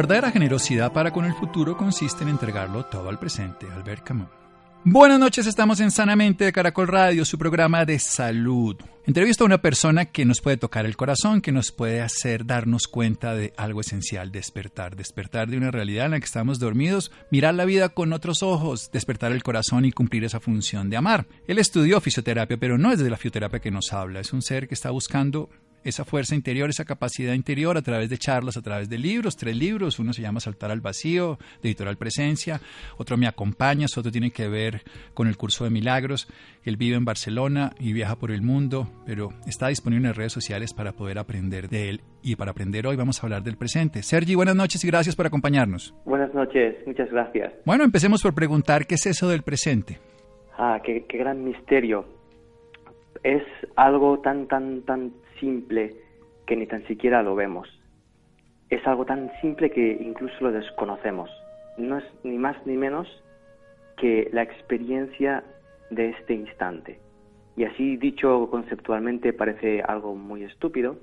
Verdadera generosidad para con el futuro consiste en entregarlo todo al presente. Albert Camus. Buenas noches, estamos en Sanamente de Caracol Radio, su programa de salud. Entrevisto a una persona que nos puede tocar el corazón, que nos puede hacer darnos cuenta de algo esencial, despertar, despertar de una realidad en la que estamos dormidos, mirar la vida con otros ojos, despertar el corazón y cumplir esa función de amar. Él estudió fisioterapia, pero no es de la fisioterapia que nos habla, es un ser que está buscando esa fuerza interior, esa capacidad interior a través de charlas, a través de libros, tres libros, uno se llama Saltar al Vacío, de Editorial Presencia, otro Me Acompañas, otro tiene que ver con el curso de milagros, él vive en Barcelona y viaja por el mundo, pero está disponible en redes sociales para poder aprender de él y para aprender hoy vamos a hablar del presente. Sergi, buenas noches y gracias por acompañarnos. Buenas noches, muchas gracias. Bueno, empecemos por preguntar qué es eso del presente. Ah, qué, qué gran misterio. Es algo tan, tan, tan simple que ni tan siquiera lo vemos. Es algo tan simple que incluso lo desconocemos. No es ni más ni menos que la experiencia de este instante. Y así dicho conceptualmente parece algo muy estúpido,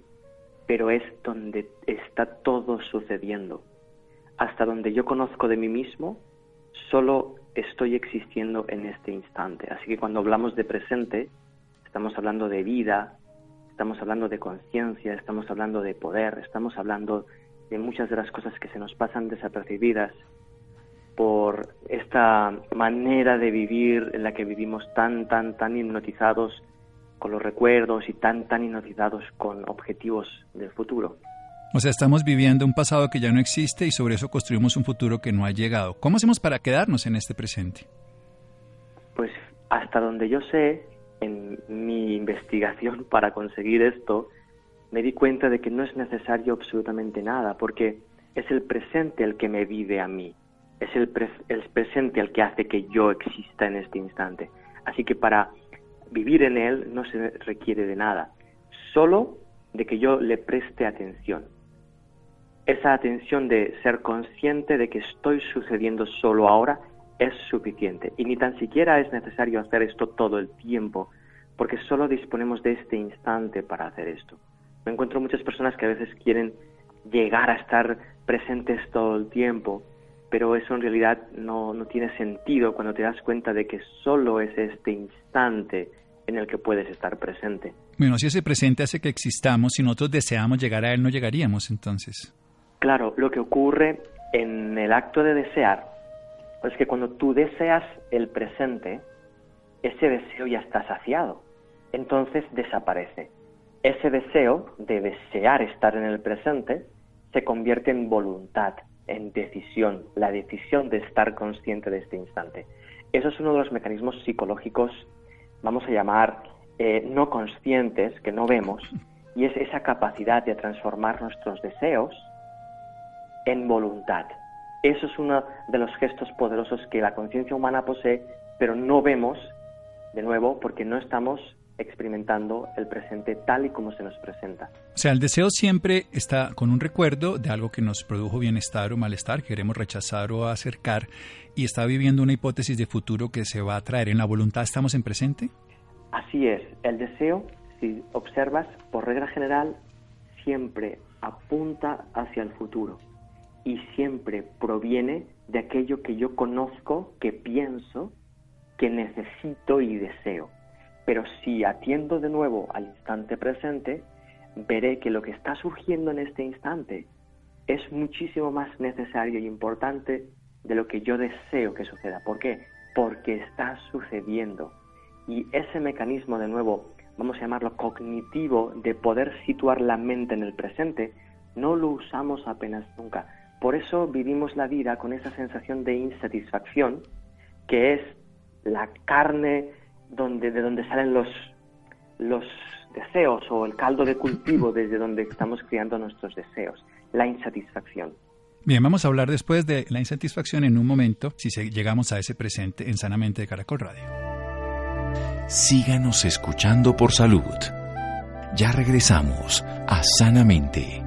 pero es donde está todo sucediendo. Hasta donde yo conozco de mí mismo, solo estoy existiendo en este instante. Así que cuando hablamos de presente, estamos hablando de vida, estamos hablando de conciencia, estamos hablando de poder, estamos hablando de muchas de las cosas que se nos pasan desapercibidas por esta manera de vivir en la que vivimos tan, tan, tan hipnotizados con los recuerdos y tan, tan hipnotizados con objetivos del futuro. O sea, estamos viviendo un pasado que ya no existe y sobre eso construimos un futuro que no ha llegado. ¿Cómo hacemos para quedarnos en este presente? Pues hasta donde yo sé, en mi investigación para conseguir esto, me di cuenta de que no es necesario absolutamente nada, porque es el presente el que me vive a mí, es el, el presente el que hace que yo exista en este instante. Así que para vivir en él no se requiere de nada, solo de que yo le preste atención. Esa atención de ser consciente de que estoy sucediendo solo ahora es suficiente. Y ni tan siquiera es necesario hacer esto todo el tiempo, porque solo disponemos de este instante para hacer esto. Me encuentro muchas personas que a veces quieren llegar a estar presentes todo el tiempo, pero eso en realidad no, no tiene sentido cuando te das cuenta de que solo es este instante en el que puedes estar presente. Bueno, si ese presente hace que existamos, si nosotros deseamos llegar a él, no llegaríamos entonces. Claro, lo que ocurre en el acto de desear es que cuando tú deseas el presente, ese deseo ya está saciado, entonces desaparece. Ese deseo de desear estar en el presente se convierte en voluntad, en decisión, la decisión de estar consciente de este instante. Eso es uno de los mecanismos psicológicos, vamos a llamar, eh, no conscientes, que no vemos, y es esa capacidad de transformar nuestros deseos en voluntad. Eso es uno de los gestos poderosos que la conciencia humana posee, pero no vemos, de nuevo, porque no estamos experimentando el presente tal y como se nos presenta. O sea, el deseo siempre está con un recuerdo de algo que nos produjo bienestar o malestar, que queremos rechazar o acercar, y está viviendo una hipótesis de futuro que se va a traer. ¿En la voluntad estamos en presente? Así es. El deseo, si observas, por regla general, siempre apunta hacia el futuro y siempre proviene de aquello que yo conozco, que pienso, que necesito y deseo. Pero si atiendo de nuevo al instante presente, veré que lo que está surgiendo en este instante es muchísimo más necesario y importante de lo que yo deseo que suceda. ¿Por qué? Porque está sucediendo. Y ese mecanismo, de nuevo, vamos a llamarlo cognitivo, de poder situar la mente en el presente, no lo usamos apenas nunca. Por eso vivimos la vida con esa sensación de insatisfacción, que es la carne donde, de donde salen los, los deseos o el caldo de cultivo desde donde estamos criando nuestros deseos. la insatisfacción. Bien, vamos a hablar después de la insatisfacción en un momento, si llegamos a ese presente en Sanamente de Caracol Radio. Síganos escuchando por salud. Ya regresamos a Sanamente.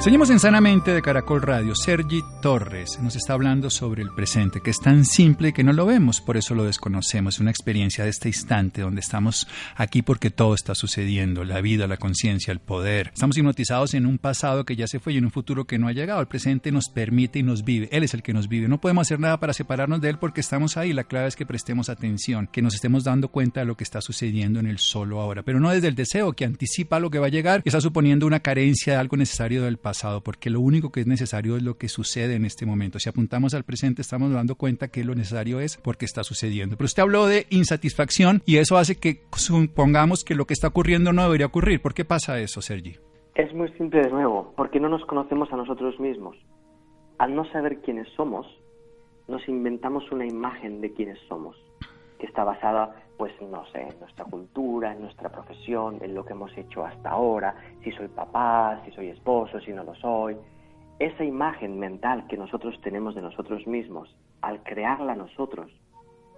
Seguimos en Sanamente de Caracol Radio. Sergi Torres nos está hablando sobre el presente, que es tan simple que no lo vemos, por eso lo desconocemos. Es una experiencia de este instante donde estamos aquí porque todo está sucediendo, la vida, la conciencia, el poder. Estamos hipnotizados en un pasado que ya se fue y en un futuro que no ha llegado. El presente nos permite y nos vive. Él es el que nos vive. No podemos hacer nada para separarnos de él porque estamos ahí. La clave es que prestemos atención, que nos estemos dando cuenta de lo que está sucediendo en el solo ahora, pero no desde el deseo que anticipa lo que va a llegar, está suponiendo una carencia de algo necesario del pasado porque lo único que es necesario es lo que sucede en este momento. Si apuntamos al presente, estamos dando cuenta que lo necesario es porque está sucediendo. Pero usted habló de insatisfacción y eso hace que supongamos que lo que está ocurriendo no debería ocurrir. ¿Por qué pasa eso, Sergi? Es muy simple de nuevo, porque no nos conocemos a nosotros mismos. Al no saber quiénes somos, nos inventamos una imagen de quiénes somos, que está basada pues no sé, en nuestra cultura, en nuestra profesión, en lo que hemos hecho hasta ahora, si soy papá, si soy esposo, si no lo soy. Esa imagen mental que nosotros tenemos de nosotros mismos, al crearla nosotros,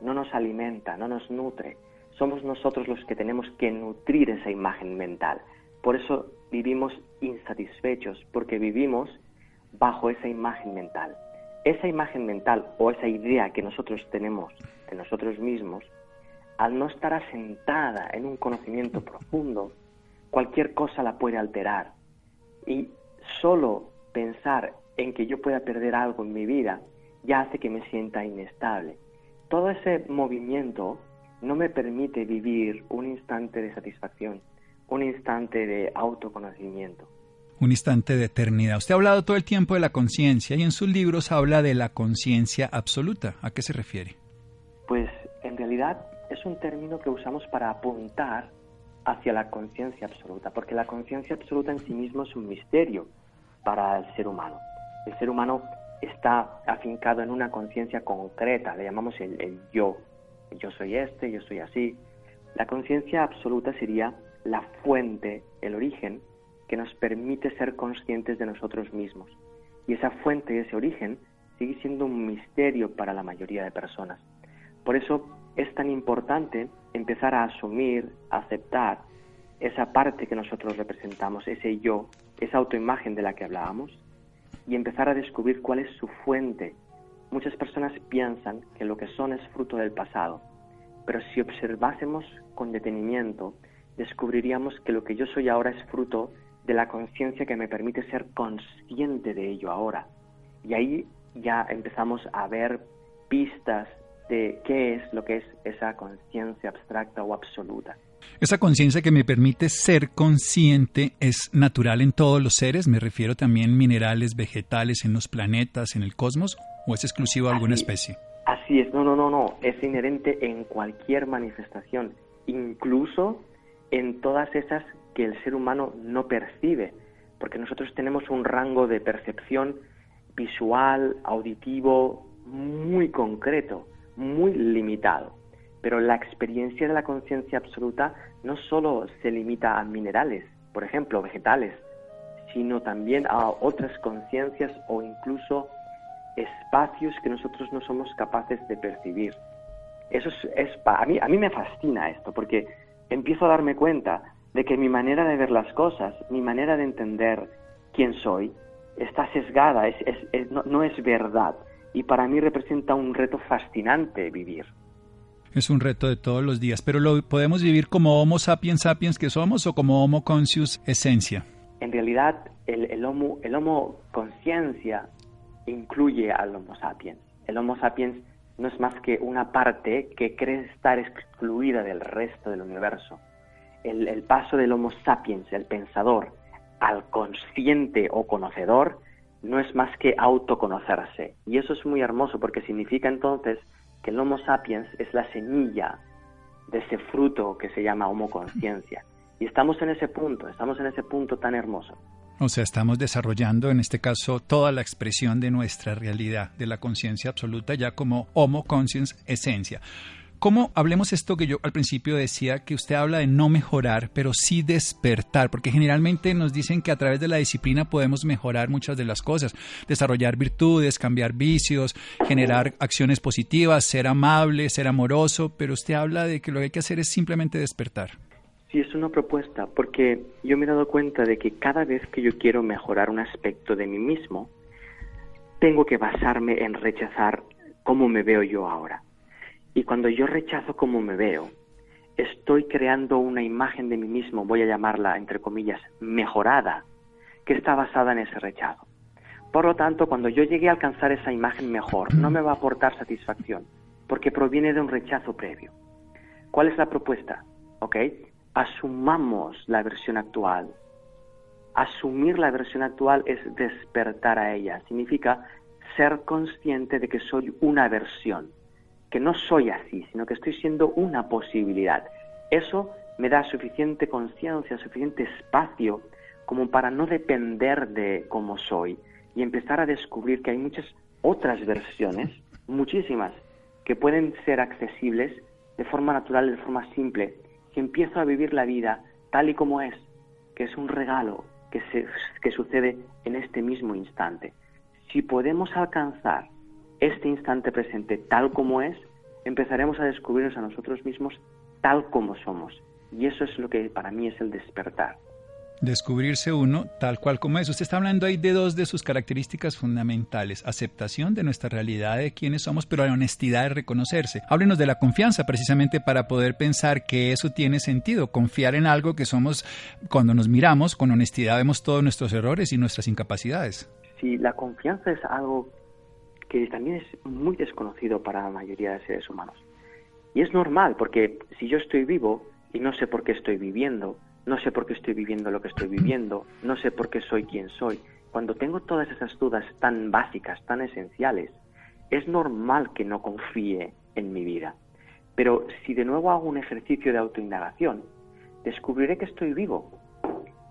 no nos alimenta, no nos nutre. Somos nosotros los que tenemos que nutrir esa imagen mental. Por eso vivimos insatisfechos, porque vivimos bajo esa imagen mental. Esa imagen mental o esa idea que nosotros tenemos de nosotros mismos al no estar asentada en un conocimiento profundo, cualquier cosa la puede alterar. Y solo pensar en que yo pueda perder algo en mi vida ya hace que me sienta inestable. Todo ese movimiento no me permite vivir un instante de satisfacción, un instante de autoconocimiento. Un instante de eternidad. Usted ha hablado todo el tiempo de la conciencia y en sus libros habla de la conciencia absoluta. ¿A qué se refiere? Pues en realidad es un término que usamos para apuntar hacia la conciencia absoluta, porque la conciencia absoluta en sí mismo es un misterio para el ser humano. El ser humano está afincado en una conciencia concreta, le llamamos el, yo. Yo soy este, yo soy así. La conciencia absoluta sería la fuente, el origen, que nos permite ser conscientes de nosotros mismos. Y esa fuente, ese origen, sigue siendo un misterio para la mayoría de personas. Por eso es tan importante empezar a asumir, aceptar esa parte que nosotros representamos, ese yo, esa autoimagen de la que hablábamos, y empezar a descubrir cuál es su fuente. Muchas personas piensan que lo que son es fruto del pasado, pero si observásemos con detenimiento, descubriríamos que lo que yo soy ahora es fruto de la conciencia que me permite ser consciente de ello ahora. Y ahí ya empezamos a ver pistas de qué es lo que es esa conciencia abstracta o absoluta. Esa conciencia que me permite ser consciente es natural en todos los seres, me refiero también minerales, vegetales, en los planetas, en el cosmos, o es exclusivo de alguna especie. Así es, no, no, no, no, es inherente en cualquier manifestación, incluso en todas esas que el ser humano no percibe, porque nosotros tenemos un rango de percepción visual, auditivo, muy concreto muy limitado. Pero la experiencia de la conciencia absoluta no solo se limita a minerales, por ejemplo, vegetales, sino también a otras conciencias o incluso espacios que nosotros no somos capaces de percibir. Eso es, a, mí, a mí me fascina esto, porque empiezo a darme cuenta de que mi manera de ver las cosas, mi manera de entender quién soy, está sesgada, es, no es verdad y para mí representa un reto fascinante vivir. Es un reto de todos los días, pero ¿lo podemos vivir como Homo sapiens sapiens que somos o como Homo conscius esencia? En realidad, el, el Homo, el homo conciencia incluye al Homo sapiens. El Homo sapiens no es más que una parte que cree estar excluida del resto del universo. El, el paso del Homo sapiens, el pensador, al consciente o conocedor, no es más que autoconocerse. Y eso es muy hermoso porque significa entonces que el Homo sapiens es la semilla de ese fruto que se llama Homo conciencia. Y estamos en ese punto, estamos en ese punto tan hermoso. O sea, estamos desarrollando en este caso toda la expresión de nuestra realidad, de la conciencia absoluta, ya como homo conscience esencia. ¿Cómo hablemos esto que yo al principio decía, que usted habla de no mejorar, pero sí despertar? Porque generalmente nos dicen que a través de la disciplina podemos mejorar muchas de las cosas, desarrollar virtudes, cambiar vicios, generar acciones positivas, ser amable, ser amoroso, pero usted habla de que lo que hay que hacer es simplemente despertar. Sí, es una propuesta, porque yo me he dado cuenta de que cada vez que yo quiero mejorar un aspecto de mí mismo, tengo que basarme en rechazar cómo me veo yo ahora. Y cuando yo rechazo cómo me veo, estoy creando una imagen de mí mismo, voy a llamarla, entre comillas, mejorada, que está basada en ese rechazo. Por lo tanto, cuando yo llegue a alcanzar esa imagen mejor, no me va a aportar satisfacción, porque proviene de un rechazo previo. ¿Cuál es la propuesta? ¿Ok? Asumamos la versión actual. Asumir la versión actual es despertar a ella. Significa ser consciente de que soy una versión que no soy así, sino que estoy siendo una posibilidad. Eso me da suficiente conciencia, suficiente espacio como para no depender de cómo soy y empezar a descubrir que hay muchas otras versiones, muchísimas, que pueden ser accesibles de forma natural, de forma simple, si empiezo a vivir la vida tal y como es, que es un regalo que, se, que sucede en este mismo instante. Si podemos alcanzar este instante presente tal como es, empezaremos a descubrirnos a nosotros mismos tal como somos. Y eso es lo que para mí es el despertar. Descubrirse uno tal cual como es. Usted está hablando ahí de dos de sus características fundamentales. Aceptación de nuestra realidad, de quiénes somos, pero la honestidad de reconocerse. Háblenos de la confianza precisamente para poder pensar que eso tiene sentido. Confiar en algo que somos, cuando nos miramos con honestidad vemos todos nuestros errores y nuestras incapacidades. Sí, la confianza es algo que también es muy desconocido para la mayoría de seres humanos. Y es normal, porque si yo estoy vivo y no sé por qué estoy viviendo, no sé por qué estoy viviendo lo que estoy viviendo, no sé por qué soy quien soy, cuando tengo todas esas dudas tan básicas, tan esenciales, es normal que no confíe en mi vida. Pero si de nuevo hago un ejercicio de autoindagación, descubriré que estoy vivo.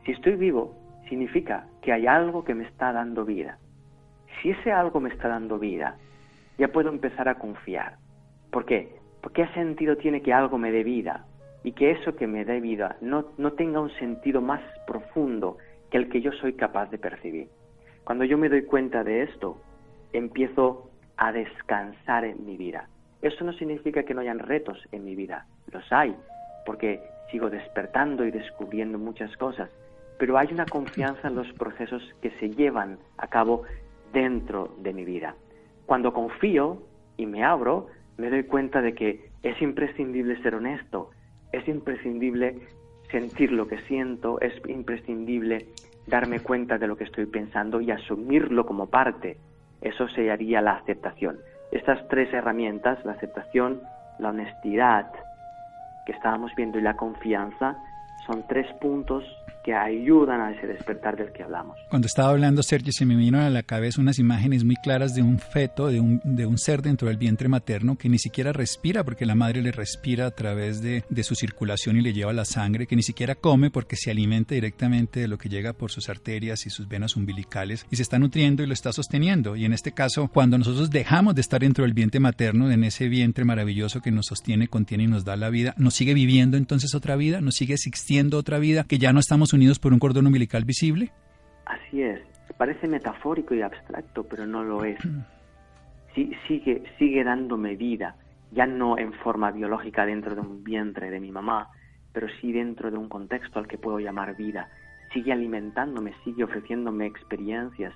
Si estoy vivo, significa que hay algo que me está dando vida si ese algo me está dando vida, ya puedo empezar a confiar. ¿Por qué? Porque qué sentido tiene que algo me dé vida y que eso que me dé vida no, no tenga un sentido más profundo que el que yo soy capaz de percibir. Cuando yo me doy cuenta de esto, empiezo a descansar en mi vida. Eso no significa que no hayan retos en mi vida, los hay, porque sigo despertando y descubriendo muchas cosas, pero hay una confianza en los procesos que se llevan a cabo dentro de mi vida. Cuando confío y me abro, me doy cuenta de que es imprescindible ser honesto, es imprescindible sentir lo que siento, es imprescindible darme cuenta de lo que estoy pensando y asumirlo como parte. Eso sería la aceptación. Estas tres herramientas, la aceptación, la honestidad que estábamos viendo y la confianza, son tres puntos que ayudan a ese despertar del que hablamos. Cuando estaba hablando, Sergio, se me vino a la cabeza unas imágenes muy claras de un feto, de un, de un ser dentro del vientre materno que ni siquiera respira porque la madre le respira a través de, de su circulación y le lleva la sangre, que ni siquiera come porque se alimenta directamente de lo que llega por sus arterias y sus venas umbilicales y se está nutriendo y lo está sosteniendo. Y en este caso, cuando nosotros dejamos de estar dentro del vientre materno, en ese vientre maravilloso que nos sostiene, contiene y nos da la vida, nos sigue viviendo entonces otra vida, nos sigue existiendo otra vida que ya no estamos unidos por un cordón umbilical visible? Así es. Parece metafórico y abstracto, pero no lo es. Sí, sigue, sigue dándome vida, ya no en forma biológica dentro de un vientre de mi mamá, pero sí dentro de un contexto al que puedo llamar vida. Sigue alimentándome, sigue ofreciéndome experiencias,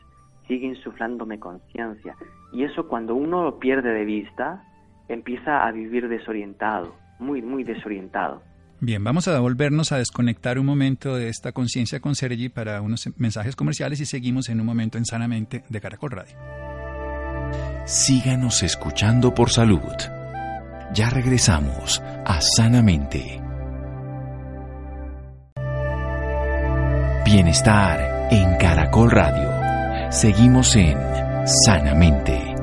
sigue insuflándome conciencia. Y eso cuando uno lo pierde de vista, empieza a vivir desorientado, muy, muy desorientado. Bien, vamos a volvernos a desconectar un momento de esta conciencia con Sergi para unos mensajes comerciales y seguimos en un momento en Sanamente de Caracol Radio. Síganos escuchando por salud. Ya regresamos a Sanamente. Bienestar en Caracol Radio. Seguimos en Sanamente.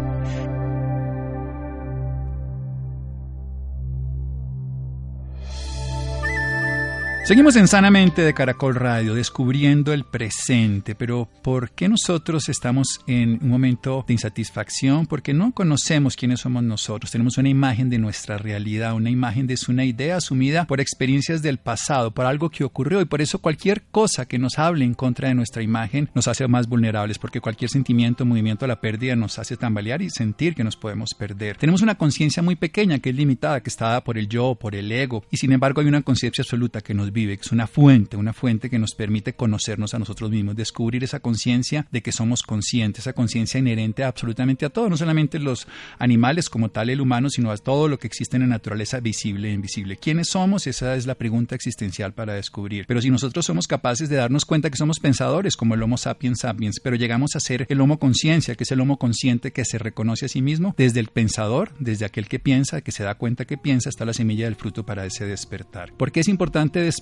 Seguimos en Sanamente de Caracol Radio, descubriendo el presente, pero ¿por qué nosotros estamos en un momento de insatisfacción? Porque no conocemos quiénes somos nosotros, tenemos una imagen de nuestra realidad, una imagen de una idea asumida por experiencias del pasado, por algo que ocurrió y por eso cualquier cosa que nos hable en contra de nuestra imagen nos hace más vulnerables, porque cualquier sentimiento, movimiento a la pérdida nos hace tambalear y sentir que nos podemos perder. Tenemos una conciencia muy pequeña que es limitada, que está dada por el yo, por el ego, y sin embargo hay una conciencia absoluta que nos vive, que es una fuente, una fuente que nos permite conocernos a nosotros mismos, descubrir esa conciencia de que somos conscientes, esa conciencia inherente absolutamente a todo, no solamente los animales como tal, el humano, sino a todo lo que existe en la naturaleza visible e invisible. ¿Quiénes somos? Esa es la pregunta existencial para descubrir. Pero si nosotros somos capaces de darnos cuenta que somos pensadores, como el Homo sapiens sapiens, pero llegamos a ser el Homo conciencia, que es el Homo consciente que se reconoce a sí mismo, desde el pensador, desde aquel que piensa, que se da cuenta que piensa, está la semilla del fruto para ese despertar. ¿Por qué es importante despertar?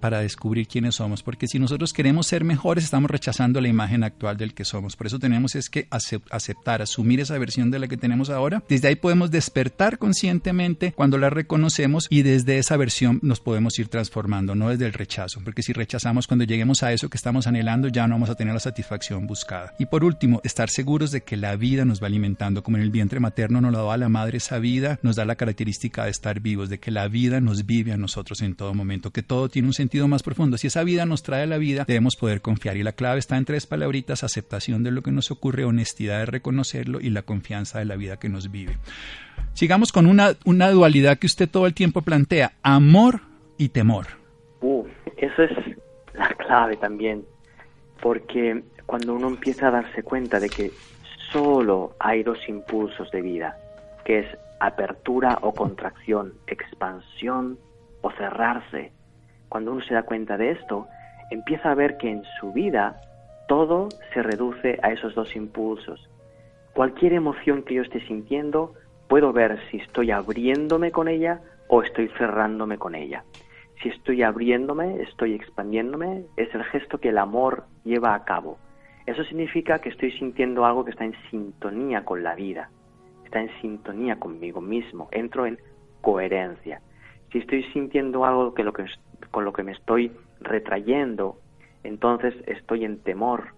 Para descubrir quiénes somos, porque si nosotros queremos ser mejores, estamos rechazando la imagen actual del que somos. Por eso tenemos es que aceptar, asumir esa versión de la que tenemos ahora. Desde ahí podemos despertar conscientemente cuando la reconocemos y desde esa versión nos podemos ir transformando, no desde el rechazo, porque si rechazamos cuando lleguemos a eso que estamos anhelando, ya no vamos a tener la satisfacción buscada. Y por último, estar seguros de que la vida nos va alimentando, como en el vientre materno nos lo daba la madre, esa vida nos da la característica de estar vivos, de que la vida nos vive a nosotros en todo momento, que tiene un sentido más profundo. Si esa vida nos trae la vida, debemos poder confiar. Y la clave está en tres palabritas, aceptación de lo que nos ocurre, honestidad de reconocerlo y la confianza de la vida que nos vive. Sigamos con una, una dualidad que usted todo el tiempo plantea, amor y temor. Uh, eso es la clave también, porque cuando uno empieza a darse cuenta de que solo hay dos impulsos de vida, que es apertura o contracción, expansión o cerrarse, cuando uno se da cuenta de esto, empieza a ver que en su vida todo se reduce a esos dos impulsos. Cualquier emoción que yo esté sintiendo, puedo ver si estoy abriéndome con ella o estoy cerrándome con ella. Si estoy abriéndome, estoy expandiéndome, es el gesto que el amor lleva a cabo. Eso significa que estoy sintiendo algo que está en sintonía con la vida, está en sintonía conmigo mismo, entro en coherencia. Si estoy sintiendo algo que lo que con lo que me estoy retrayendo, entonces estoy en temor,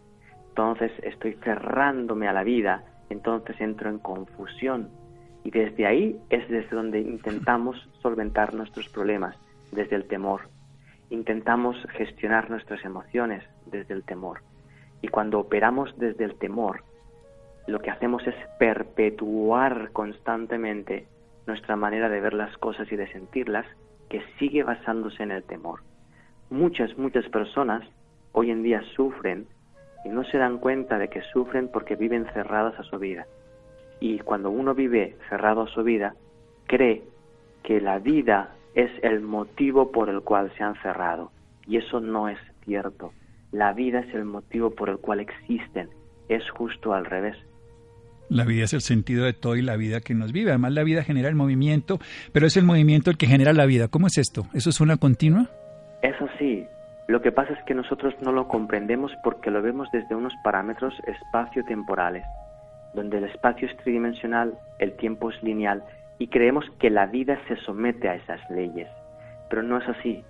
entonces estoy cerrándome a la vida, entonces entro en confusión. Y desde ahí es desde donde intentamos solventar nuestros problemas, desde el temor. Intentamos gestionar nuestras emociones desde el temor. Y cuando operamos desde el temor, lo que hacemos es perpetuar constantemente nuestra manera de ver las cosas y de sentirlas que sigue basándose en el temor. Muchas, muchas personas hoy en día sufren y no se dan cuenta de que sufren porque viven cerradas a su vida. Y cuando uno vive cerrado a su vida, cree que la vida es el motivo por el cual se han cerrado. Y eso no es cierto. La vida es el motivo por el cual existen. Es justo al revés. La vida es el sentido de todo y la vida que nos vive. Además, la vida genera el movimiento, pero es el movimiento el que genera la vida. ¿Cómo es esto? ¿Eso es una continua? Eso sí. Lo que pasa es que nosotros no lo comprendemos porque lo vemos desde unos parámetros espacio-temporales, donde el espacio es tridimensional, el tiempo es lineal y creemos que la vida se somete a esas leyes. Pero no es así.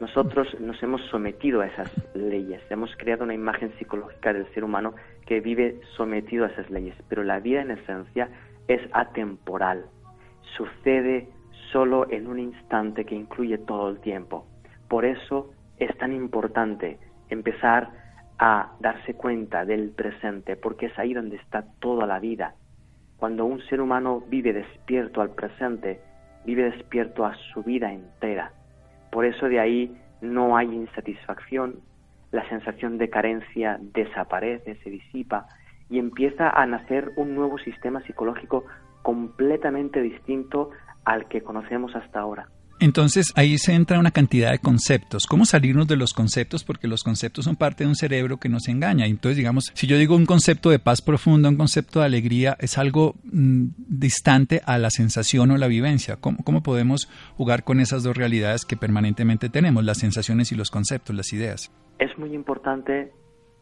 Nosotros nos hemos sometido a esas leyes, hemos creado una imagen psicológica del ser humano que vive sometido a esas leyes, pero la vida en esencia es atemporal, sucede solo en un instante que incluye todo el tiempo. Por eso es tan importante empezar a darse cuenta del presente, porque es ahí donde está toda la vida. Cuando un ser humano vive despierto al presente, vive despierto a su vida entera. Por eso de ahí no hay insatisfacción, la sensación de carencia desaparece, se disipa y empieza a nacer un nuevo sistema psicológico completamente distinto al que conocemos hasta ahora. Entonces ahí se entra una cantidad de conceptos. ¿Cómo salirnos de los conceptos? Porque los conceptos son parte de un cerebro que nos engaña. Entonces, digamos, si yo digo un concepto de paz profunda, un concepto de alegría, es algo mm, distante a la sensación o la vivencia. ¿Cómo, ¿Cómo podemos jugar con esas dos realidades que permanentemente tenemos, las sensaciones y los conceptos, las ideas? Es muy importante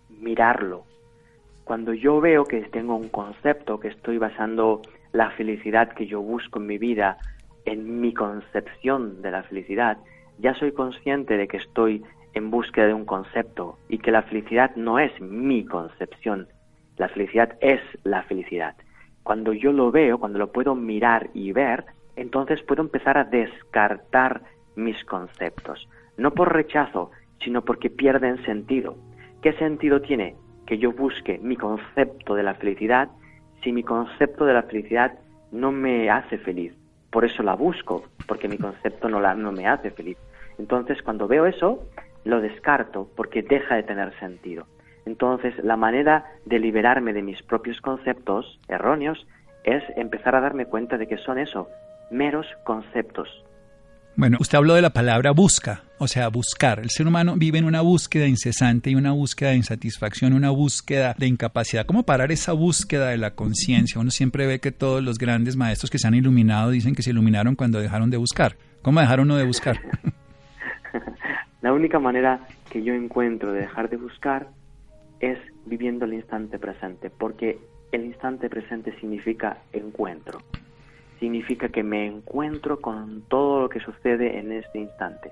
mirarlo. Cuando yo veo que tengo un concepto, que estoy basando la felicidad que yo busco en mi vida, en mi concepción de la felicidad, ya soy consciente de que estoy en búsqueda de un concepto y que la felicidad no es mi concepción, la felicidad es la felicidad. Cuando yo lo veo, cuando lo puedo mirar y ver, entonces puedo empezar a descartar mis conceptos, no por rechazo, sino porque pierden sentido. ¿Qué sentido tiene que yo busque mi concepto de la felicidad si mi concepto de la felicidad no me hace feliz? Por eso la busco, porque mi concepto no, la, no me hace feliz. Entonces, cuando veo eso, lo descarto porque deja de tener sentido. Entonces, la manera de liberarme de mis propios conceptos erróneos es empezar a darme cuenta de que son eso, meros conceptos. Bueno, usted habló de la palabra busca, o sea, buscar. El ser humano vive en una búsqueda incesante y una búsqueda de insatisfacción, una búsqueda de incapacidad. ¿Cómo parar esa búsqueda de la conciencia? Uno siempre ve que todos los grandes maestros que se han iluminado dicen que se iluminaron cuando dejaron de buscar. ¿Cómo dejaron uno de buscar? la única manera que yo encuentro de dejar de buscar es viviendo el instante presente, porque el instante presente significa encuentro. Significa que me encuentro con todo lo que sucede en este instante.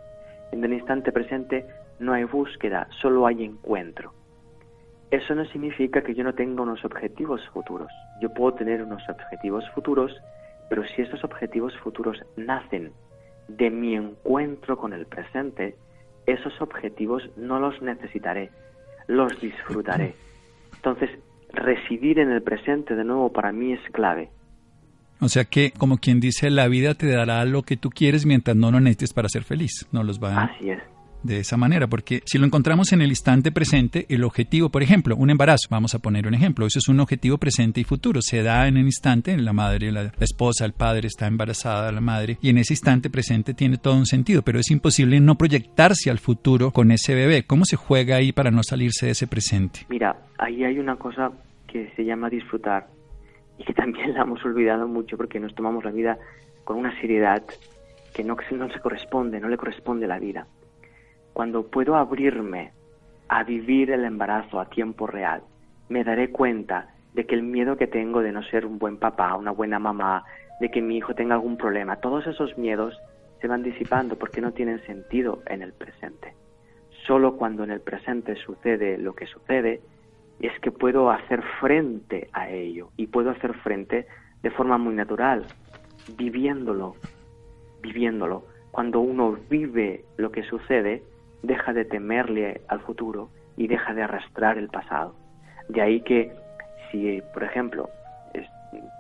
En el instante presente no hay búsqueda, solo hay encuentro. Eso no significa que yo no tenga unos objetivos futuros. Yo puedo tener unos objetivos futuros, pero si estos objetivos futuros nacen de mi encuentro con el presente, esos objetivos no los necesitaré, los disfrutaré. Entonces, residir en el presente de nuevo para mí es clave. O sea que, como quien dice, la vida te dará lo que tú quieres mientras no lo necesites para ser feliz. No los va Así es de esa manera, porque si lo encontramos en el instante presente, el objetivo, por ejemplo, un embarazo, vamos a poner un ejemplo, eso es un objetivo presente y futuro, se da en el instante, la madre, la, esposa, el padre está embarazada, la madre, y en ese instante presente tiene todo un sentido, pero es imposible no proyectarse al futuro con ese bebé. ¿Cómo se juega ahí para no salirse de ese presente? Mira, ahí hay una cosa que se llama disfrutar y que también la hemos olvidado mucho porque nos tomamos la vida con una seriedad que no, no se corresponde, no le corresponde la vida cuando puedo abrirme a vivir el embarazo a tiempo real, me daré cuenta de que el miedo que tengo de no ser un buen papá, una buena mamá, de que mi hijo tenga algún problema, todos esos miedos se van disipando porque no tienen sentido en el presente. Solo cuando en el presente sucede lo que sucede es que puedo hacer frente a ello y puedo hacer frente de forma muy natural, viviéndolo, viviéndolo. Cuando uno vive lo que sucede, deja de temerle al futuro y deja de arrastrar el pasado. De ahí que si, por ejemplo,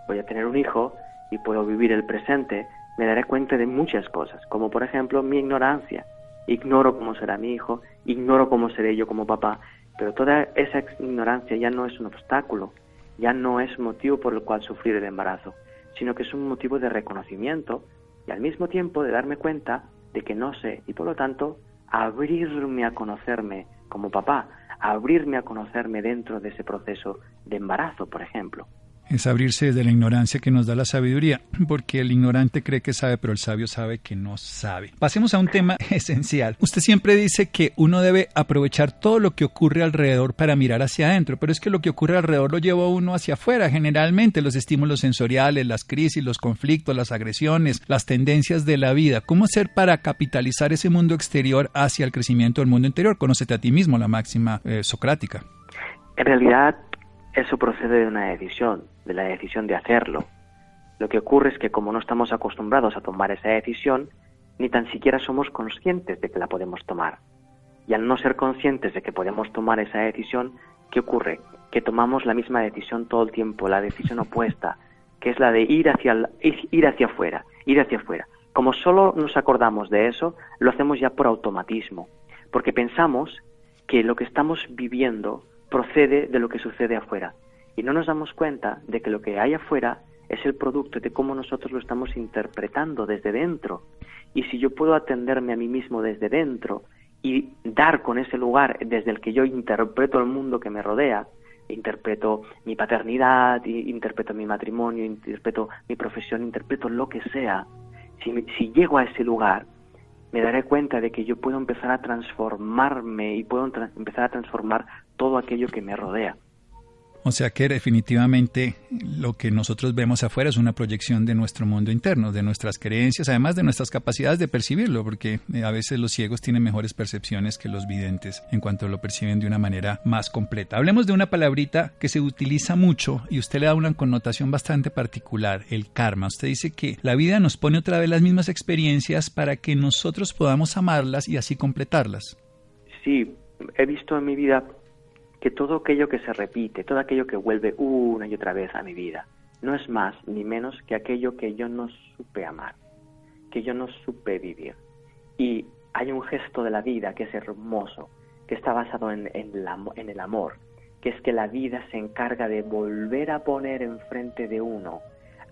voy a tener un hijo y puedo vivir el presente, me daré cuenta de muchas cosas, como por ejemplo mi ignorancia. Ignoro cómo será mi hijo, ignoro cómo seré yo como papá, pero toda esa ignorancia ya no es un obstáculo, ya no es motivo por el cual sufrir el embarazo, sino que es un motivo de reconocimiento y al mismo tiempo de darme cuenta de que no sé y por lo tanto abrirme a conocerme como papá, abrirme a conocerme dentro de ese proceso de embarazo, por ejemplo es abrirse desde la ignorancia que nos da la sabiduría, porque el ignorante cree que sabe, pero el sabio sabe que no sabe. Pasemos a un tema esencial. Usted siempre dice que uno debe aprovechar todo lo que ocurre alrededor para mirar hacia adentro, pero es que lo que ocurre alrededor lo lleva uno hacia afuera, generalmente los estímulos sensoriales, las crisis, los conflictos, las agresiones, las tendencias de la vida. ¿Cómo hacer para capitalizar ese mundo exterior hacia el crecimiento del mundo interior? Conócete a ti mismo, la máxima eh, socrática. En realidad, eso procede de una decisión, de la decisión de hacerlo. Lo que ocurre es que como no estamos acostumbrados a tomar esa decisión, ni tan siquiera somos conscientes de que la podemos tomar. Y al no ser conscientes de que podemos tomar esa decisión, ¿qué ocurre? Que tomamos la misma decisión todo el tiempo, la decisión opuesta, que es la de ir hacia, ir hacia afuera, ir hacia afuera. Como solo nos acordamos de eso, lo hacemos ya por automatismo, porque pensamos que lo que estamos viviendo procede de lo que sucede afuera. Y no nos damos cuenta de que lo que hay afuera es el producto de cómo nosotros lo estamos interpretando desde dentro. Y si yo puedo atenderme a mí mismo desde dentro y dar con ese lugar desde el que yo interpreto el mundo que me rodea, interpreto mi paternidad, interpreto mi matrimonio, interpreto mi profesión, interpreto lo que sea, si, llego a ese lugar, me daré cuenta de que yo puedo empezar a transformarme y puedo empezar a transformar todo aquello que me rodea. O sea que definitivamente lo que nosotros vemos afuera es una proyección de nuestro mundo interno, de nuestras creencias, además de nuestras capacidades de percibirlo, porque eh, a veces los ciegos tienen mejores percepciones que los videntes en cuanto lo perciben de una manera más completa. Hablemos de una palabrita que se utiliza mucho y usted le da una connotación bastante particular, el karma. Usted dice que la vida nos pone otra vez las mismas experiencias para que nosotros podamos amarlas y así completarlas. Sí, he visto en mi vida que todo aquello que se repite, todo aquello que vuelve una y otra vez a mi vida, no es más ni menos que aquello que yo no supe amar, que yo no supe vivir. Y hay un gesto de la vida que es hermoso, que está basado en, en el amor, que es que la vida se encarga de volver a poner enfrente de uno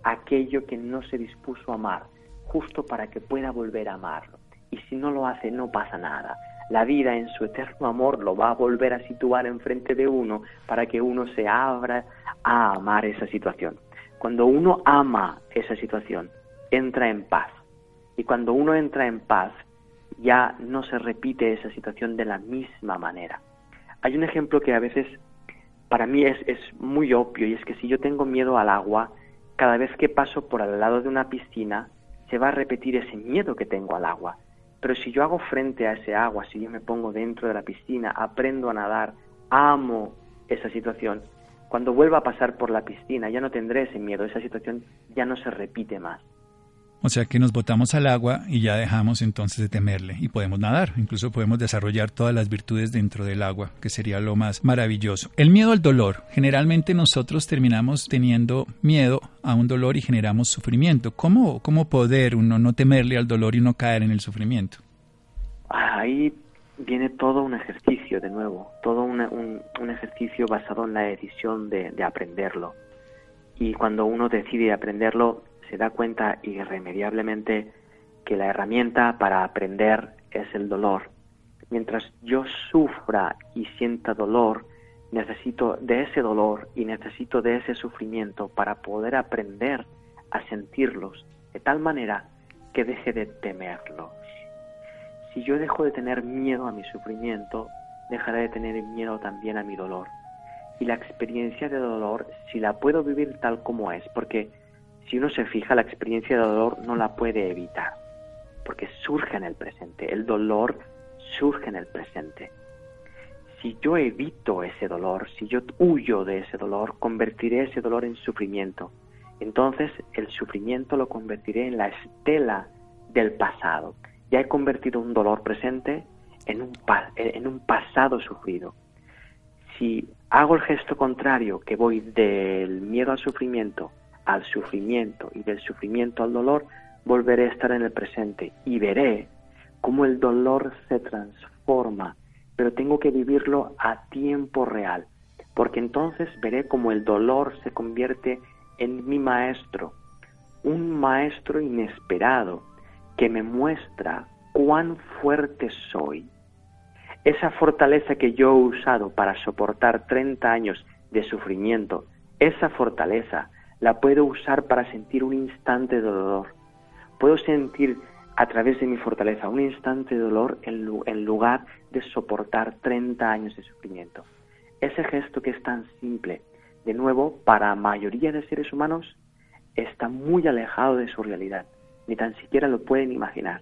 aquello que no se dispuso a amar, justo para que pueda volver a amarlo. Y si no lo hace, no pasa nada la vida en su eterno amor lo va a volver a situar enfrente de uno para que uno se abra a amar esa situación. Cuando uno ama esa situación, entra en paz. Y cuando uno entra en paz, ya no se repite esa situación de la misma manera. Hay un ejemplo que a veces para mí es, es muy obvio y es que si yo tengo miedo al agua, cada vez que paso por al lado de una piscina, se va a repetir ese miedo que tengo al agua. Pero si yo hago frente a ese agua, si yo me pongo dentro de la piscina, aprendo a nadar, amo esa situación, cuando vuelva a pasar por la piscina ya no tendré ese miedo, esa situación ya no se repite más. O sea que nos botamos al agua y ya dejamos entonces de temerle y podemos nadar, incluso podemos desarrollar todas las virtudes dentro del agua, que sería lo más maravilloso. El miedo al dolor. Generalmente nosotros terminamos teniendo miedo a un dolor y generamos sufrimiento. ¿Cómo, cómo poder uno no temerle al dolor y no caer en el sufrimiento? Ahí viene todo un ejercicio de nuevo, todo un, ejercicio basado en la decisión de, de aprenderlo. Y cuando uno decide aprenderlo, se da cuenta irremediablemente que la herramienta para aprender es el dolor. Mientras yo sufra y sienta dolor, necesito de ese dolor y necesito de ese sufrimiento para poder aprender a sentirlos de tal manera que deje de temerlos. Si yo dejo de tener miedo a mi sufrimiento, dejaré de tener miedo también a mi dolor. Y la experiencia de dolor, si la puedo vivir tal como es, porque si uno se fija, la experiencia de dolor no la puede evitar, porque surge en el presente, el dolor surge en el presente. Si yo evito ese dolor, si yo huyo de ese dolor, convertiré ese dolor en sufrimiento. Entonces el sufrimiento lo convertiré en la estela del pasado. Ya he convertido un dolor presente en un, en un pasado sufrido. Si hago el gesto contrario, que voy del miedo al sufrimiento al sufrimiento y del sufrimiento al dolor, volveré a estar en el presente y veré cómo el dolor se transforma, pero tengo que vivirlo a tiempo real, porque entonces veré cómo el dolor se convierte en mi maestro, un maestro inesperado que me muestra cuán fuerte soy. Esa fortaleza que yo he usado para soportar 30 años de sufrimiento, esa fortaleza la puedo usar para sentir un instante de dolor. Puedo sentir a través de mi fortaleza un instante de dolor en, lugar de soportar 30 años de sufrimiento. Ese gesto que es tan simple, de nuevo, para la mayoría de seres humanos, está muy alejado de su realidad. Ni tan siquiera lo pueden imaginar.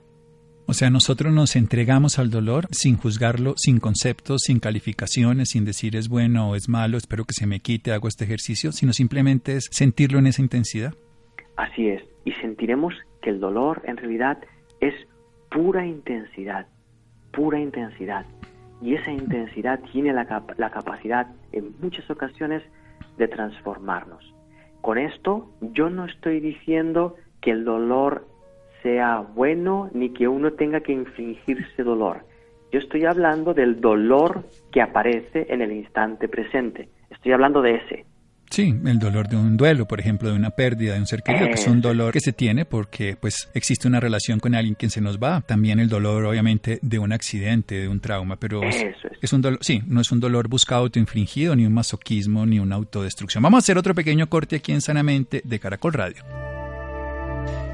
O sea, nosotros nos entregamos al dolor sin juzgarlo, sin conceptos, sin calificaciones, sin decir es bueno o es malo, espero que se me quite, hago este ejercicio, sino simplemente es sentirlo en esa intensidad. Así es, y sentiremos que el dolor en realidad es pura intensidad, pura intensidad. Y esa intensidad tiene la, la capacidad en muchas ocasiones de transformarnos. Con esto yo no estoy diciendo que el dolor sea bueno ni que uno tenga que infligirse dolor. Yo estoy hablando del dolor que aparece en el instante presente. Estoy hablando de ese. Sí, el dolor de un duelo, por ejemplo, de una pérdida de un ser querido, que es un dolor que se tiene porque pues existe una relación con alguien que se nos va. También el dolor, obviamente, de un accidente, de un trauma, pero es. es. un dolor, sí, no es un dolor buscado autoinfligido, ni un masoquismo, ni una autodestrucción. Vamos a hacer otro pequeño corte aquí en Sanamente de Caracol Radio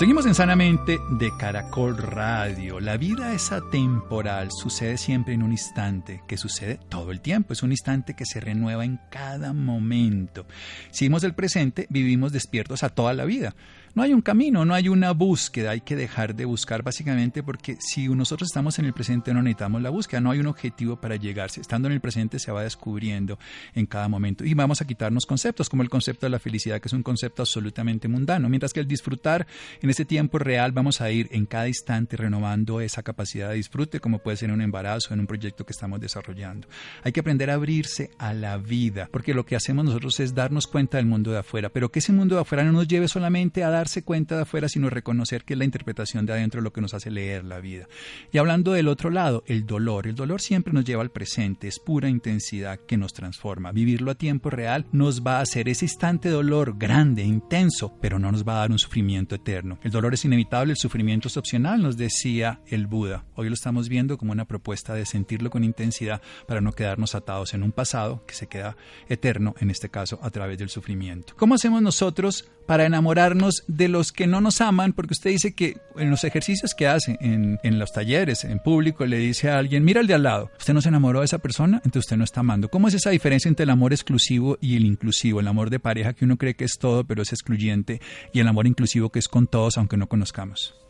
Seguimos en Sanamente de Caracol Radio. La vida es atemporal, sucede siempre en un instante, que sucede todo el tiempo, es un instante que se renueva en cada momento. Si vimos el presente, vivimos despiertos a toda la vida. No hay un camino, no hay una búsqueda, hay que dejar de buscar básicamente porque si nosotros estamos en el presente no necesitamos la búsqueda, no hay un objetivo para llegarse. Estando en el presente se va descubriendo en cada momento y vamos a quitarnos conceptos como el concepto de la felicidad, que es un concepto absolutamente mundano, mientras que el disfrutar en ese tiempo real vamos a ir en cada instante renovando esa capacidad de disfrute, como puede ser en un embarazo, en un proyecto que estamos desarrollando. Hay que aprender a abrirse a la vida, porque lo que hacemos nosotros es darnos cuenta del mundo de afuera, pero que ese mundo de afuera no nos lleve solamente a dar darse cuenta de afuera, sino reconocer que es la interpretación de adentro lo que nos hace leer la vida. Y hablando del otro lado, el dolor. El dolor siempre nos lleva al presente, es pura intensidad que nos transforma. Vivirlo a tiempo real nos va a hacer ese instante de dolor grande, intenso, pero no nos va a dar un sufrimiento eterno. El dolor es inevitable, el sufrimiento es opcional, nos decía el Buda. Hoy lo estamos viendo como una propuesta de sentirlo con intensidad para no quedarnos atados en un pasado que se queda eterno, en este caso a través del sufrimiento. ¿Cómo hacemos nosotros para enamorarnos de los que no nos aman, porque usted dice que en los ejercicios que hace, en, los talleres, en público, le dice a alguien, mira al de al lado, usted no se enamoró de esa persona, entonces usted no está amando. ¿Cómo es esa diferencia entre el amor exclusivo y el inclusivo? El amor de pareja que uno cree que es todo, pero es excluyente, y el amor inclusivo que es con todos, aunque no conozcamos.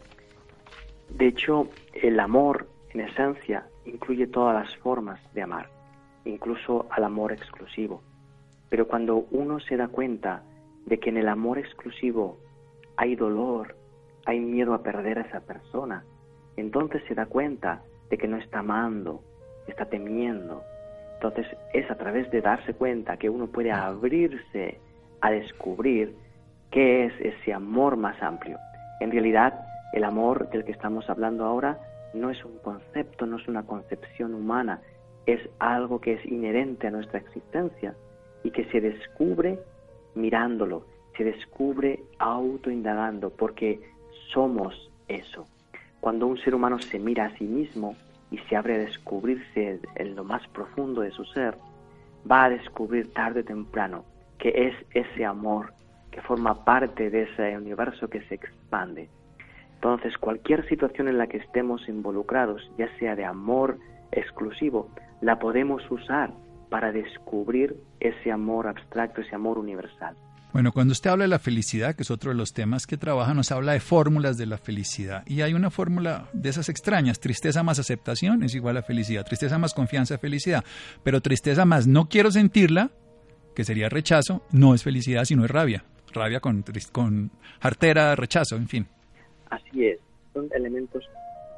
De hecho, el amor, en esencia, incluye todas las formas de amar, incluso al amor exclusivo. Pero cuando uno se da cuenta de que en el amor exclusivo hay dolor, hay miedo a perder a esa persona, entonces se da cuenta de que no está amando, está temiendo. Entonces es a través de darse cuenta que uno puede abrirse a descubrir qué es ese amor más amplio. En realidad, el amor del que estamos hablando ahora no es un concepto, no es una concepción humana, es algo que es inherente a nuestra existencia y que se descubre mirándolo, se descubre autoindagando, porque somos eso. Cuando un ser humano se mira a sí mismo y se abre a descubrirse en lo más profundo de su ser, va a descubrir tarde o temprano que es ese amor que forma parte de ese universo que se expande. Entonces, cualquier situación en la que estemos involucrados, ya sea de amor exclusivo, la podemos usar para descubrir ese amor abstracto, ese amor universal. Bueno, cuando usted habla de la felicidad, que es otro de los temas que trabaja, nos habla de fórmulas de la felicidad. Y hay una fórmula de esas extrañas. Tristeza más aceptación es igual a felicidad. Tristeza más confianza felicidad. Pero tristeza más no quiero sentirla, que sería rechazo, no es felicidad, sino es rabia. Rabia con, con artera, rechazo, en fin. Así es. Son elementos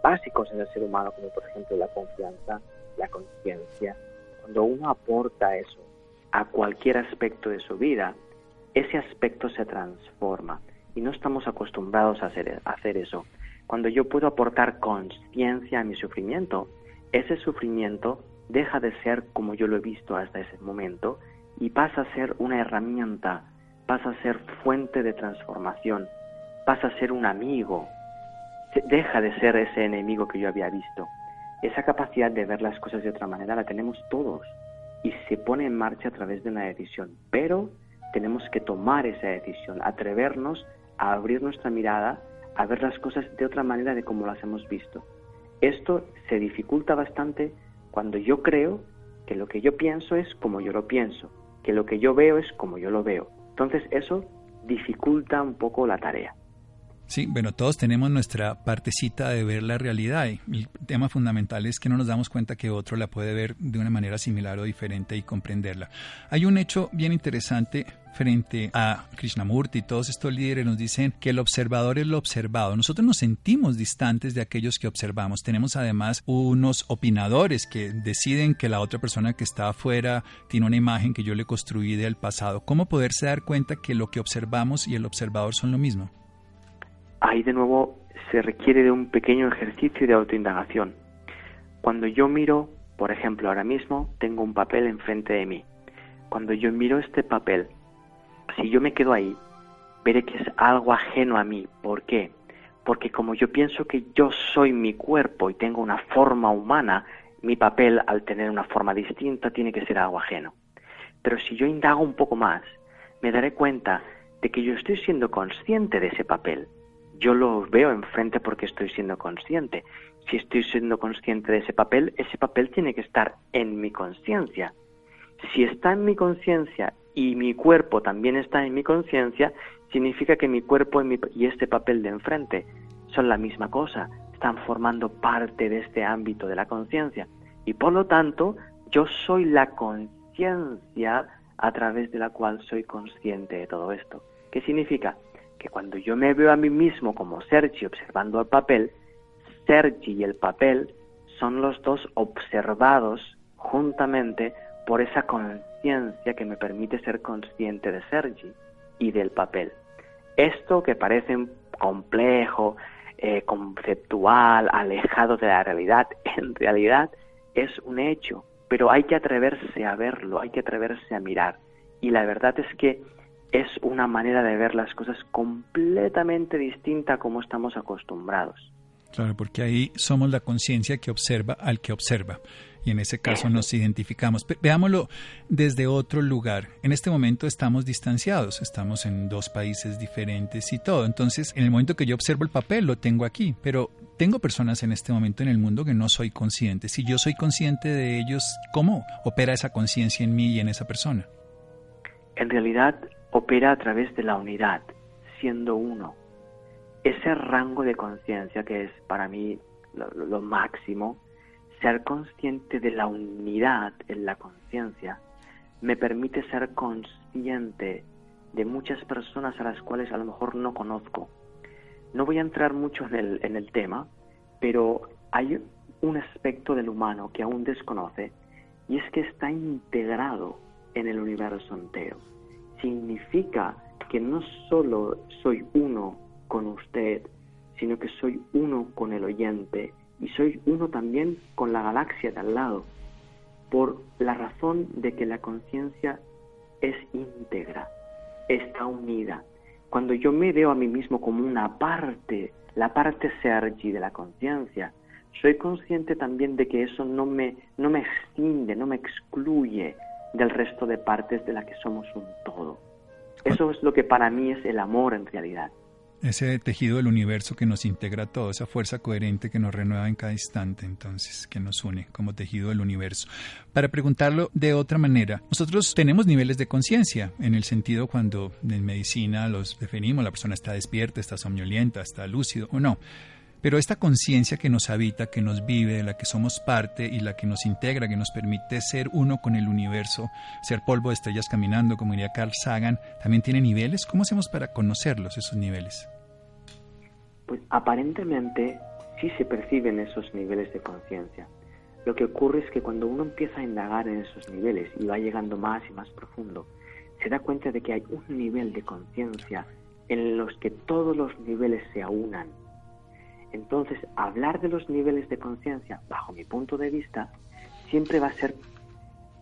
básicos en el ser humano, como por ejemplo la confianza, la conciencia, cuando uno aporta eso a cualquier aspecto de su vida, ese aspecto se transforma y no estamos acostumbrados a hacer, eso. Cuando yo puedo aportar conciencia a mi sufrimiento, ese sufrimiento deja de ser como yo lo he visto hasta ese momento y pasa a ser una herramienta, pasa a ser fuente de transformación, pasa a ser un amigo, deja de ser ese enemigo que yo había visto. Esa capacidad de ver las cosas de otra manera la tenemos todos y se pone en marcha a través de una decisión, pero tenemos que tomar esa decisión, atrevernos a abrir nuestra mirada, a ver las cosas de otra manera de como las hemos visto. Esto se dificulta bastante cuando yo creo que lo que yo pienso es como yo lo pienso, que lo que yo veo es como yo lo veo. Entonces eso dificulta un poco la tarea. Sí, bueno, todos tenemos nuestra partecita de ver la realidad y el tema fundamental es que no nos damos cuenta que otro la puede ver de una manera similar o diferente y comprenderla. Hay un hecho bien interesante frente a Krishnamurti y todos estos líderes nos dicen que el observador es lo observado. Nosotros nos sentimos distantes de aquellos que observamos. Tenemos además unos opinadores que deciden que la otra persona que está afuera tiene una imagen que yo le construí del pasado. ¿Cómo poderse dar cuenta que lo que observamos y el observador son lo mismo? Ahí de nuevo se requiere de un pequeño ejercicio de autoindagación. Cuando yo miro, por ejemplo, ahora mismo tengo un papel enfrente de mí. Cuando yo miro este papel, si yo me quedo ahí, veré que es algo ajeno a mí. ¿Por qué? porque como yo pienso que yo soy mi cuerpo y tengo una forma humana, mi papel al tener una forma distinta tiene que ser algo ajeno. Pero si yo indago un poco más, me daré cuenta de que yo estoy siendo consciente de ese papel. Yo lo veo enfrente porque estoy siendo consciente. Si estoy siendo consciente de ese papel, ese papel tiene que estar en mi conciencia. Si está en mi conciencia y mi cuerpo también está en mi conciencia, significa que mi cuerpo y, este papel de enfrente son la misma cosa, están formando parte de este ámbito de la conciencia. Y por lo tanto, yo soy la conciencia a través de la cual soy consciente de todo esto. ¿Qué significa? Que cuando yo me veo a mí mismo como Sergi observando el papel, Sergi y el papel son los dos observados juntamente por esa conciencia que me permite ser consciente de Sergi y del papel. Esto que parece complejo, eh, conceptual, alejado de la realidad, en realidad es un hecho, pero hay que atreverse a verlo, hay que atreverse a mirar. Y la verdad es que es una manera de ver las cosas completamente distinta a como estamos acostumbrados. Claro, porque ahí somos la conciencia que observa al que observa y en ese caso nos identificamos. veámoslo desde otro lugar. En este momento estamos distanciados, estamos en dos países diferentes y todo. Entonces, en el momento que yo observo el papel, lo tengo aquí, pero tengo personas en este momento en el mundo que no soy consciente. Si yo soy consciente de ellos, ¿cómo opera esa conciencia en mí y en esa persona? En realidad, opera a través de la unidad, siendo uno. Ese rango de conciencia que es para mí lo máximo, ser consciente de la unidad en la conciencia me permite ser consciente de muchas personas a las cuales a lo mejor no conozco. No voy a entrar mucho en el, en el tema, pero hay un aspecto del humano que aún desconoce y es que está integrado en el universo entero. Significa que no solo soy uno con usted, sino que soy uno con el oyente y soy uno también con la galaxia de al lado, por la razón de que la conciencia es íntegra, está unida. Cuando yo me veo a mí mismo como una parte, la parte Sergi de la conciencia, soy consciente también de que eso no me, no me extiende, no me excluye del resto de partes de la que somos un todo. Eso es lo que para mí es el amor en realidad ese tejido del universo que nos integra todo, esa fuerza coherente que nos renueva en cada instante, entonces, que nos une como tejido del universo. Para preguntarlo de otra manera, nosotros tenemos niveles de conciencia, en el sentido cuando en medicina los definimos, la persona está despierta, está somnolienta, está lúcido o no. Pero esta conciencia que nos habita, que nos vive, de la que somos parte y la que nos integra, que nos permite ser uno con el universo, ser polvo de estrellas caminando, como diría Carl Sagan, también tiene niveles. ¿Cómo hacemos para conocerlos, esos niveles? Pues aparentemente sí se perciben esos niveles de conciencia. Lo que ocurre es que cuando uno empieza a indagar en esos niveles y va llegando más y más profundo, se da cuenta de que hay un nivel de conciencia en los que todos los niveles se aunan. Entonces, hablar de los niveles de conciencia, bajo mi punto de vista, siempre va a ser,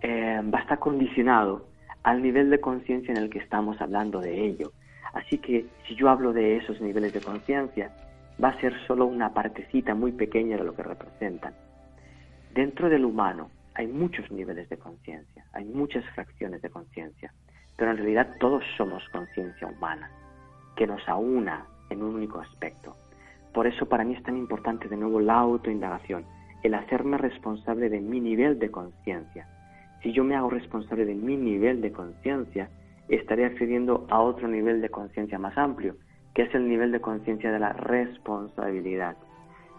eh, estar condicionado al nivel de conciencia en el que estamos hablando de ello. Así que si yo hablo de esos niveles de conciencia, va a ser solo una partecita muy pequeña de lo que representan. Dentro del humano hay muchos niveles de conciencia, hay muchas fracciones de conciencia, pero en realidad todos somos conciencia humana, que nos aúna en un único aspecto. Por eso para mí es tan importante de nuevo la autoindagación, el hacerme responsable de mi nivel de conciencia. Si yo me hago responsable de mi nivel de conciencia, estaré accediendo a otro nivel de conciencia más amplio, que es el nivel de conciencia de la responsabilidad.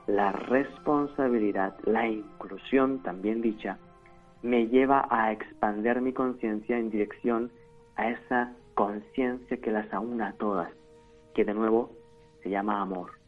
La responsabilidad, la inclusión también dicha, me lleva a expandir mi conciencia en dirección a esa conciencia que las aúna a todas, que de nuevo se llama amor.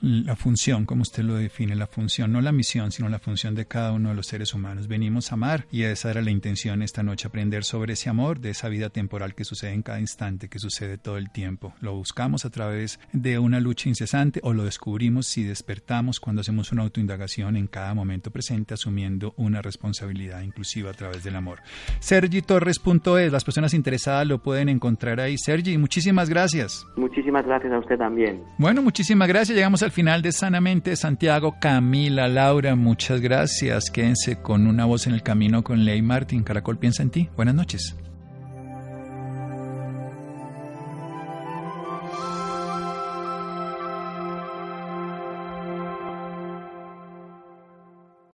La función, como usted lo define, la función, no la misión, sino la función de cada uno de los seres humanos. Venimos a amar y esa era la intención esta noche, aprender sobre ese amor, de esa vida temporal que sucede en cada instante, que sucede todo el tiempo. Lo buscamos a través de una lucha incesante o lo descubrimos si despertamos cuando hacemos una autoindagación en cada momento presente, asumiendo una responsabilidad inclusiva a través del amor. SergiTorres.es, las personas interesadas lo pueden encontrar ahí. Sergi, muchísimas gracias. Muchísimas gracias a usted también. Bueno, muchísimas gracias. Llegamos al final de Sanamente Santiago. Camila, Laura, muchas gracias. Quédense con una voz en el camino con Ley Martín. Caracol piensa en ti. Buenas noches.